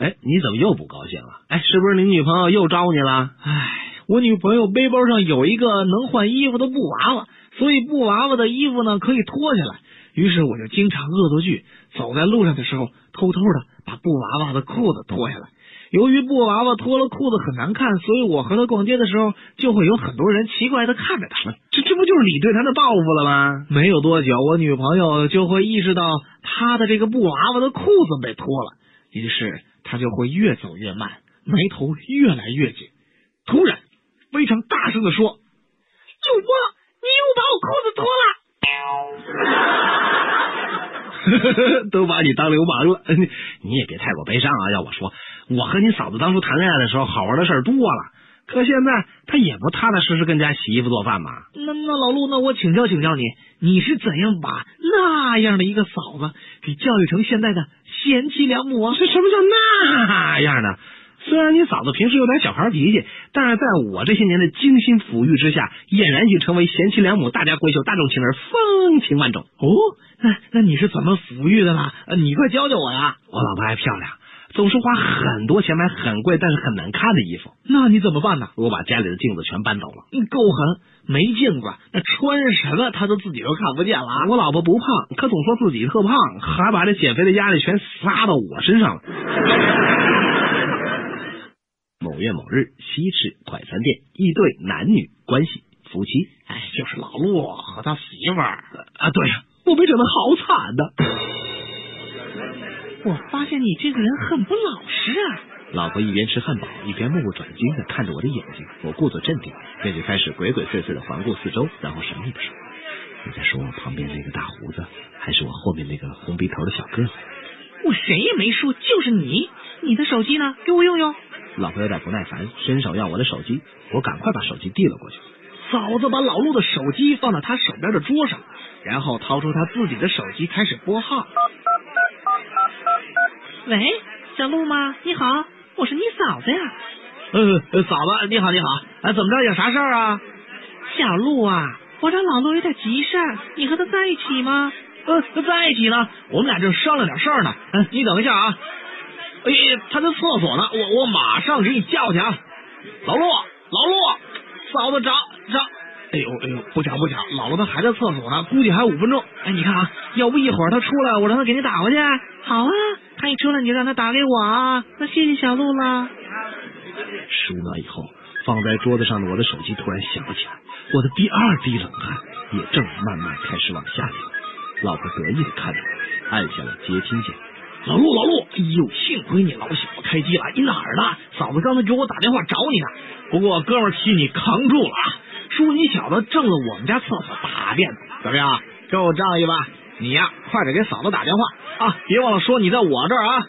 哎，你怎么又不高兴了？哎，是不是你女朋友又招你了？唉，我女朋友背包上有一个能换衣服的布娃娃，所以布娃娃的衣服呢可以脱下来。于是我就经常恶作剧，走在路上的时候，偷偷的把布娃娃的裤子脱下来。由于布娃娃脱了裤子很难看，所以我和她逛街的时候，就会有很多人奇怪的看着她。这这不就是你对她的报复了吗？没有多久，我女朋友就会意识到她的这个布娃娃的裤子被脱了，于是她就会越走越慢，眉头越来越紧。突然，非常大声的说：“主播，你又把我裤子脱了！”都把你当流氓了，你你也别太过悲伤啊！要我说，我和你嫂子当初谈恋爱的时候，好玩的事儿多了。可现在她也不踏踏实实跟家洗衣服做饭吗？那那老陆，那我请教请教你，你是怎样把那样的一个嫂子给教育成现在的贤妻良母啊？这什么叫那样呢？虽然你嫂子平时有点小孩脾气，但是在我这些年的精心抚育之下，俨然已成为贤妻良母、大家闺秀、大众情人，风情万种。哦，那那你是怎么抚育的呢？你快教教我呀！我老婆还漂亮，总是花很多钱买很贵但是很难看的衣服。那你怎么办呢？我把家里的镜子全搬走了。你够狠，没镜子，那穿什么他都自己都看不见了。我老婆不胖，可总说自己特胖，还把这减肥的压力全撒到我身上了。某月某日，西市快餐店，一对男女关系夫妻，哎，就是老陆和他媳妇儿啊。对呀，我被整的好惨的。我发现你这个人很不老实啊。老婆一边吃汉堡，一边目不转睛的看着我的眼睛。我故作镇定，便就开始鬼鬼祟祟的环顾四周，然后什么也不说。你在说我旁边那个大胡子，还是我后面那个红鼻头的小个子？我谁也没说，就是你。你的手机呢？给我用用。老婆有点不耐烦，伸手要我的手机，我赶快把手机递了过去。嫂子把老陆的手机放到他手边的桌上，然后掏出他自己的手机开始拨号。喂，小陆吗？你好，我是你嫂子呀。呃，嫂子你好你好，哎，怎么着？有啥事儿啊？小陆啊，我找老陆有点急事儿，你和他在一起吗？呃，在一起呢，我们俩正商量点事儿呢。嗯，你等一下啊。哎，他在厕所呢，我我马上给你叫去啊！老陆，老陆，嫂子找找，哎呦哎呦，不巧不巧，老陆他还在厕所呢，估计还有五分钟。哎，你看啊，要不一会儿他出来，我让他给你打过去。好啊，他一出来你就让他打给我啊。那谢谢小陆了。十五秒以后，放在桌子上的我的手机突然响了起来，我的第二滴冷汗也正慢慢开始往下流。老婆得意的看着我，按下了接听键。老陆，老陆，哎呦，幸亏你老小子开机了，你哪儿呢？嫂子刚才给我打电话找你呢。不过哥们替你扛住了啊，说你小子挣了我们家厕所大便。怎么样，够仗义吧？你呀，快点给嫂子打电话啊，别忘了说你在我这儿啊。